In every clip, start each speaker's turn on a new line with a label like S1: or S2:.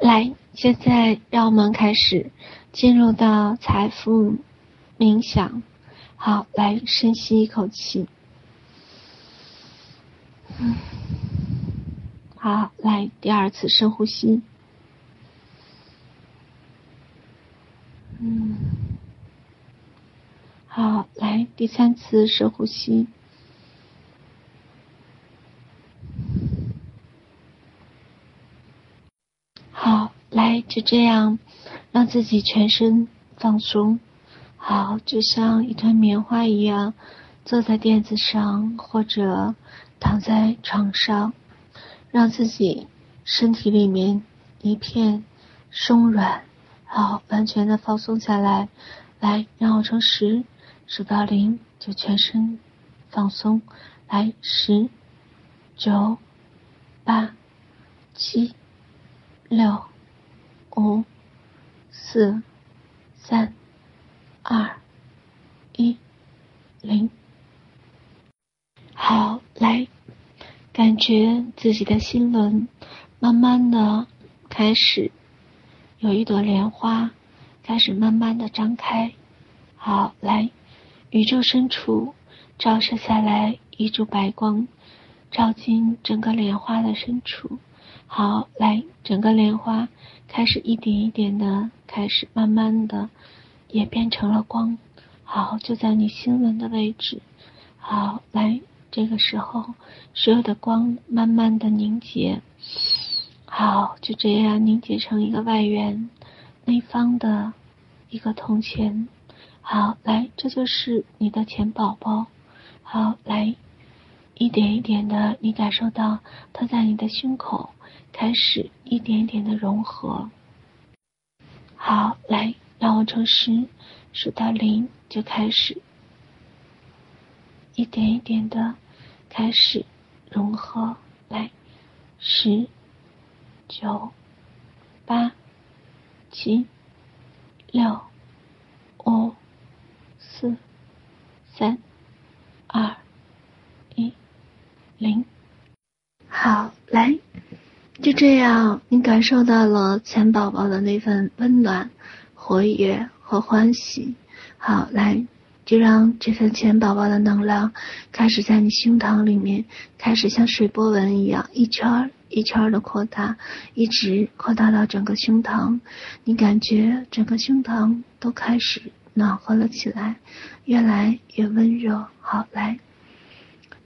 S1: 来，现在让我们开始进入到财富冥想。好，来深吸一口气。嗯，好，来第二次深呼吸。嗯，好，来第三次深呼吸。好，来就这样，让自己全身放松。好，就像一团棉花一样，坐在垫子上或者躺在床上，让自己身体里面一片松软。好，完全的放松下来。来，让我从十数到零，就全身放松。来，十、九、八、七、六、五、四、三、二、一、零。好，来，感觉自己的心轮慢慢的开始。有一朵莲花开始慢慢的张开，好，来，宇宙深处照射下来一束白光，照进整个莲花的深处，好，来，整个莲花开始一点一点的开始慢慢的也变成了光，好，就在你心轮的位置，好，来，这个时候所有的光慢慢的凝结。好，就这样凝结成一个外圆，内方的一个铜钱。好，来，这就是你的钱宝宝。好，来，一点一点的，你感受到它在你的胸口开始一点一点的融合。好，来，让我从十数到零，就开始一点一点的开始融合。来，十。九、八、七、六、五、四、三、二、一、零。这样，你感受到了钱宝宝的那份温暖、活跃和欢喜。好，来，就让这份钱宝宝的能量开始在你胸膛里面，开始像水波纹一样一圈。一圈的扩大，一直扩大到整个胸膛，你感觉整个胸膛都开始暖和了起来，越来越温热。好，来，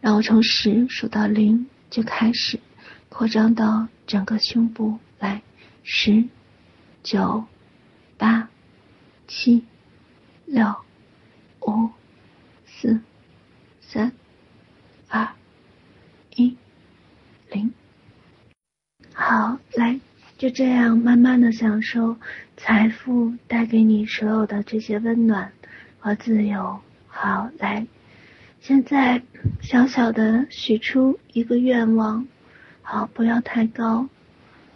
S1: 让我从十数到零，就开始扩张到整个胸部。来，十、九、八、七、六、五、四、三、二、一、零。好，来，就这样慢慢的享受财富带给你所有的这些温暖和自由。好，来，现在小小的许出一个愿望，好，不要太高，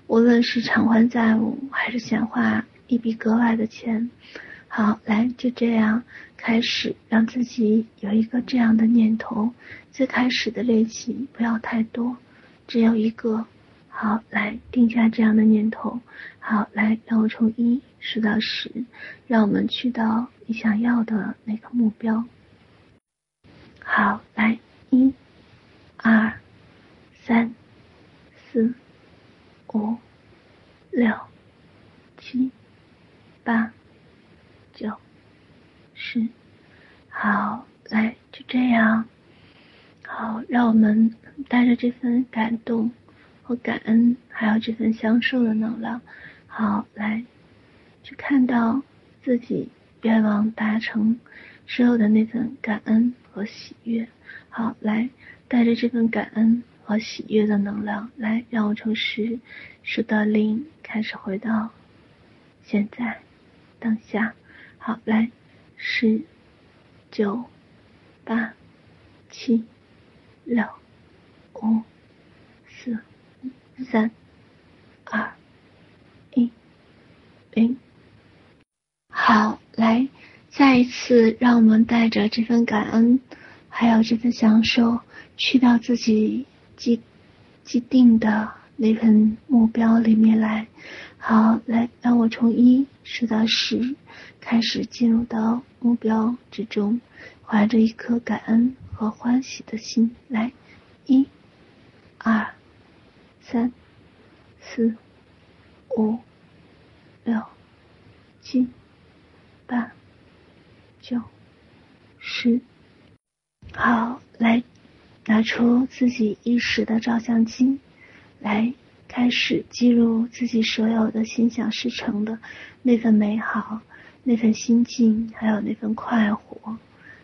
S1: 无论是偿还债务还是显化一笔格外的钱。好，来，就这样开始让自己有一个这样的念头，最开始的练习不要太多，只有一个。好，来定下这样的念头。好，来让我从一数到十，让我们去到你想要的那个目标。好，来一、二、三、四、五、六、七、八、九、十。好，来就这样。好，让我们带着这份感动。和感恩，还有这份享受的能量，好，来，去看到自己愿望达成，之后的那份感恩和喜悦，好，来，带着这份感恩和喜悦的能量，来，让我从十数到零，开始回到现在当下，好，来，十、九、八、七、六、五、四。三、二、一、零。好，来，再一次，让我们带着这份感恩，还有这份享受，去到自己既既定的那份目标里面来。好，来，让我从一数到十，开始进入到目标之中，怀着一颗感恩和欢喜的心，来，一、二、三、四、五、六、七、八、九、十。好，来，拿出自己意识的照相机，来，开始记录自己所有的心想事成的那份美好，那份心境，还有那份快活。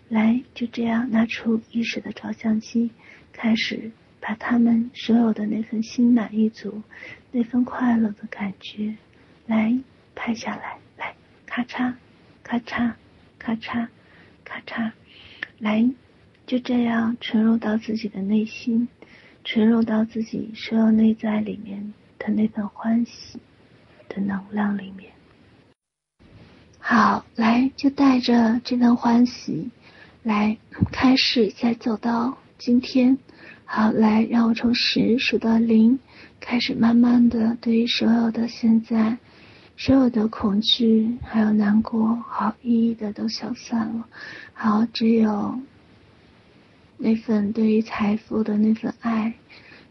S1: 来，就这样拿出意识的照相机，开始把他们所有的那份心满意足、那份快乐的感觉，来拍下来。来，咔嚓，咔嚓，咔嚓，咔嚓，来，就这样沉入到自己的内心，沉入到自己所有内在里面的那份欢喜的能量里面。好，来，就带着这份欢喜。来，开始再走到今天。好，来，让我从十数到零，开始慢慢的对于所有的现在，所有的恐惧还有难过，好，一一的都消散了。好，只有那份对于财富的那份爱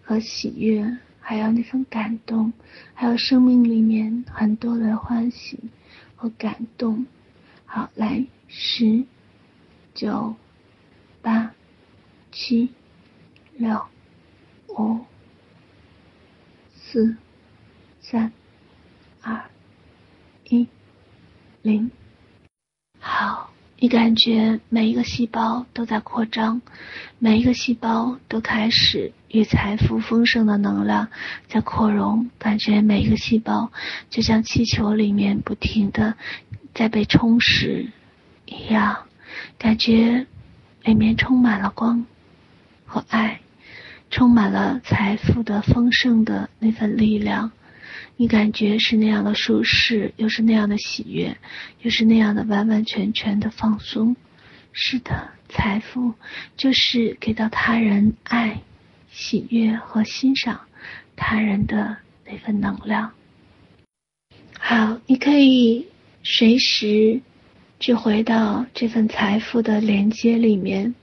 S1: 和喜悦，还有那份感动，还有生命里面很多的欢喜和感动。好，来，十。九、八、七、六、五、四、三、二、一、零。好，你感觉每一个细胞都在扩张，每一个细胞都开始与财富丰盛的能量在扩容，感觉每一个细胞就像气球里面不停的在被充实一样。感觉里面充满了光和爱，充满了财富的丰盛的那份力量。你感觉是那样的舒适，又是那样的喜悦，又是那样的完完全全的放松。是的，财富就是给到他人爱、喜悦和欣赏他人的那份能量。好，你可以随时。去回到这份财富的连接里面，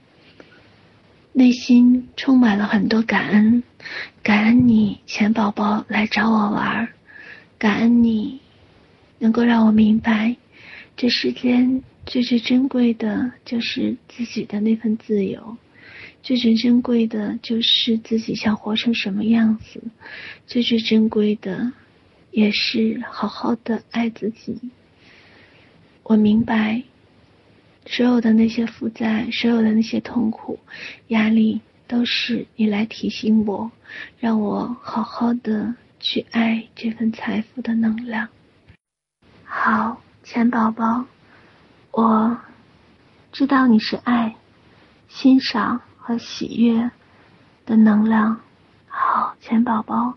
S1: 内心充满了很多感恩，感恩你钱宝宝来找我玩儿，感恩你能够让我明白，这世间最最珍贵的就是自己的那份自由，最最珍贵的就是自己想活成什么样子，最最珍贵的也是好好的爱自己。我明白，所有的那些负债，所有的那些痛苦、压力，都是你来提醒我，让我好好的去爱这份财富的能量。好，钱宝宝，我知道你是爱、欣赏和喜悦的能量。好，钱宝宝，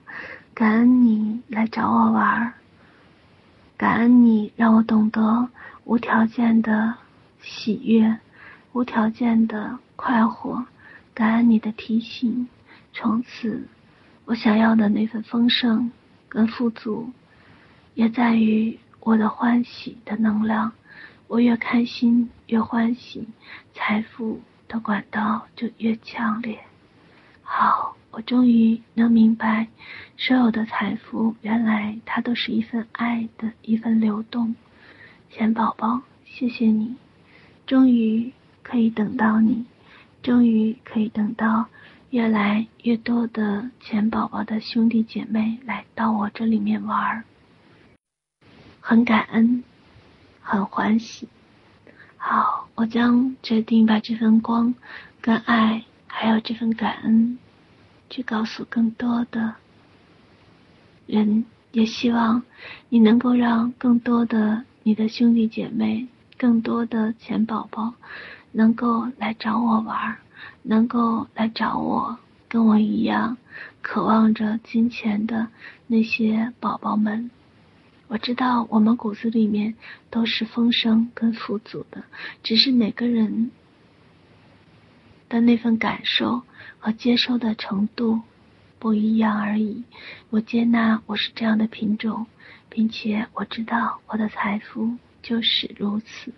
S1: 感恩你来找我玩儿，感恩你让我懂得。无条件的喜悦，无条件的快活，感恩你的提醒。从此，我想要的那份丰盛跟富足，也在于我的欢喜的能量。我越开心，越欢喜，财富的管道就越强烈。好，我终于能明白，所有的财富原来它都是一份爱的一份流动。钱宝宝，谢谢你，终于可以等到你，终于可以等到越来越多的钱宝宝的兄弟姐妹来到我这里面玩，很感恩，很欢喜。好，我将决定把这份光、跟爱，还有这份感恩，去告诉更多的人，也希望你能够让更多的。你的兄弟姐妹，更多的钱宝宝，能够来找我玩，能够来找我，跟我一样，渴望着金钱的那些宝宝们。我知道我们骨子里面都是丰盛跟富足的，只是每个人的那份感受和接受的程度不一样而已。我接纳我是这样的品种，并且我知道我的财富就是如此，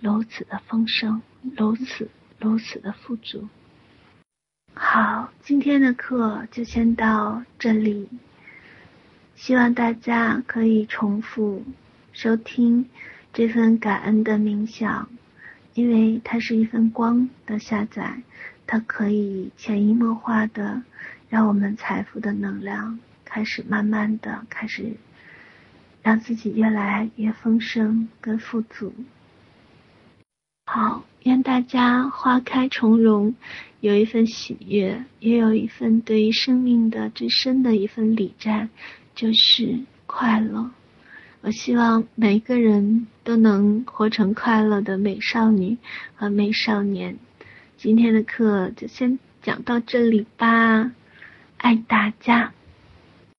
S1: 如此的丰盛，如此如此的富足。好，今天的课就先到这里。希望大家可以重复收听这份感恩的冥想。因为它是一份光的下载，它可以潜移默化的让我们财富的能量开始慢慢的开始让自己越来越丰盛跟富足。好，愿大家花开从容，有一份喜悦，也有一份对于生命的最深的一份礼赞，就是快乐。我希望每个人都能活成快乐的美少女和美少年。今天的课就先讲到这里吧，爱大家。